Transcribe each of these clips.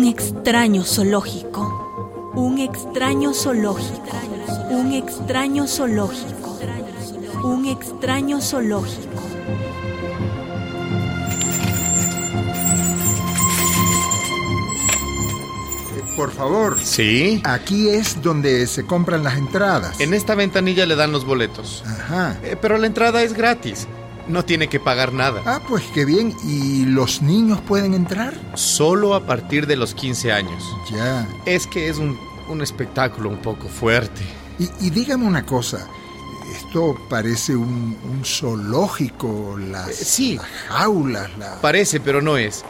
Un extraño zoológico. Un extraño zoológico. Un extraño zoológico. Un extraño zoológico. Por favor. Sí. Aquí es donde se compran las entradas. En esta ventanilla le dan los boletos. Ajá. Eh, pero la entrada es gratis. No tiene que pagar nada. Ah, pues qué bien. ¿Y los niños pueden entrar? Solo a partir de los 15 años. Ya. Es que es un, un espectáculo un poco fuerte. Y, y dígame una cosa. Esto parece un, un zoológico, las, Eh, sí. las jaulas, la... Parece, pero no es.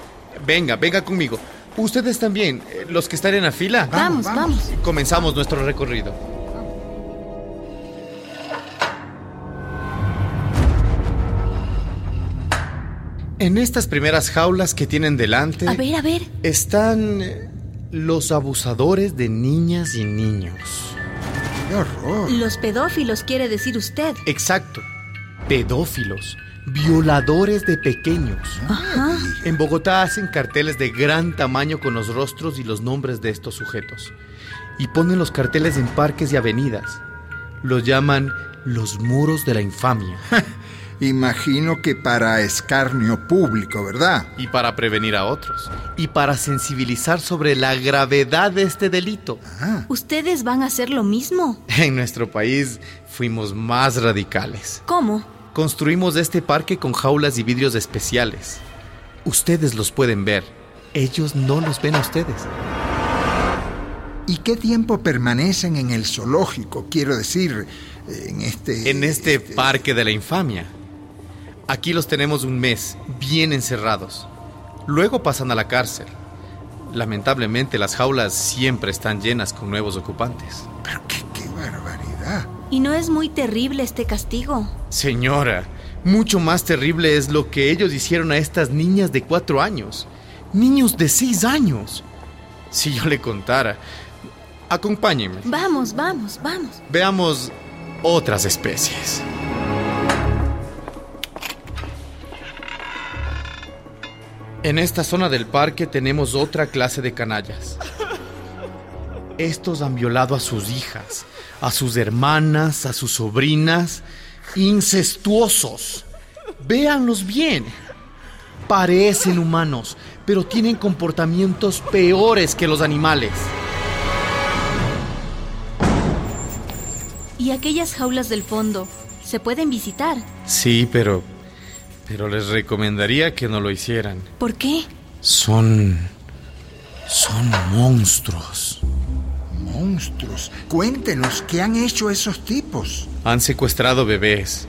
Venga, venga conmigo. Ustedes también, eh, los que están en la fila. Vamos, vamos. vamos. Comenzamos nuestro recorrido. En estas primeras jaulas que tienen delante A ver, a ver. están eh, los abusadores de niñas y niños. ¡Qué horror! Los pedófilos quiere decir usted. Exacto. Pedófilos, violadores de pequeños. Ajá. En Bogotá hacen carteles de gran tamaño con los rostros y los nombres de estos sujetos. Y ponen los carteles en parques y avenidas. Los llaman los muros de la infamia. Imagino que para escarnio público, ¿verdad? y para prevenir a otros. Y para sensibilizar sobre la gravedad de este delito. Ah, ¿Ustedes van a hacer lo mismo? En nuestro país fuimos más radicales. ¿Cómo? Construimos este parque con jaulas y vidrios especiales. Ustedes los pueden ver. Ellos no los ven a ustedes. ¿Y qué tiempo permanecen en el zoológico? Quiero decir, en este... En este parque de la infamia. Aquí los tenemos un mes, bien encerrados. Luego pasan a la cárcel. Lamentablemente las jaulas siempre están llenas con nuevos ocupantes. Pero qué, qué barbaridad. ¿Y no es muy terrible este castigo? Señora, mucho más terrible es lo que ellos hicieron a estas niñas de cuatro años. Niños de seis años. Si yo le contara. Acompáñenme. Vamos, vamos, vamos. Veamos otras especies. En esta zona del parque tenemos otra clase de canallas. Estos han violado a sus hijas, a sus hermanas, a sus sobrinas. Incestuosos. Véanlos bien. Parecen humanos, pero tienen comportamientos peores que los animales. ¿Y aquellas jaulas del fondo se pueden visitar? Sí, pero... Pero les recomendaría que no lo hicieran. ¿Por qué? Son... Son monstruos. Monstruos. Cuéntenos, ¿qué han hecho esos tipos? Han secuestrado bebés.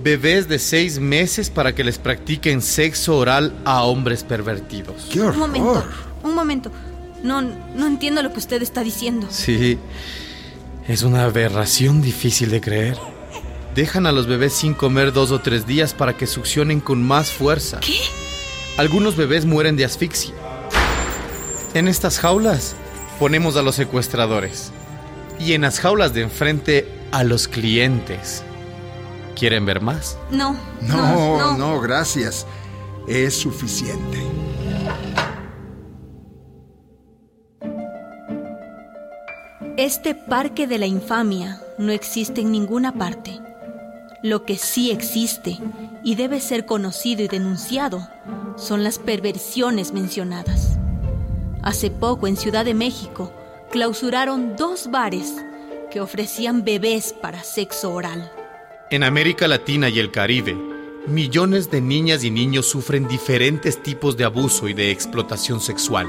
Bebés de seis meses para que les practiquen sexo oral a hombres pervertidos. ¡Qué horror! Un momento, un momento. No, no entiendo lo que usted está diciendo. Sí, es una aberración difícil de creer. Dejan a los bebés sin comer dos o tres días para que succionen con más fuerza. ¿Qué? Algunos bebés mueren de asfixia. En estas jaulas ponemos a los secuestradores. Y en las jaulas de enfrente a los clientes. ¿Quieren ver más? No, No, no, gracias. Es suficiente. Este parque de la infamia no existe en ninguna parte. Lo que sí existe y debe ser conocido y denunciado son las perversiones mencionadas. Hace poco en Ciudad de México clausuraron dos bares que ofrecían bebés para sexo oral. En América Latina y el Caribe, millones de niñas y niños sufren diferentes tipos de abuso y de explotación sexual.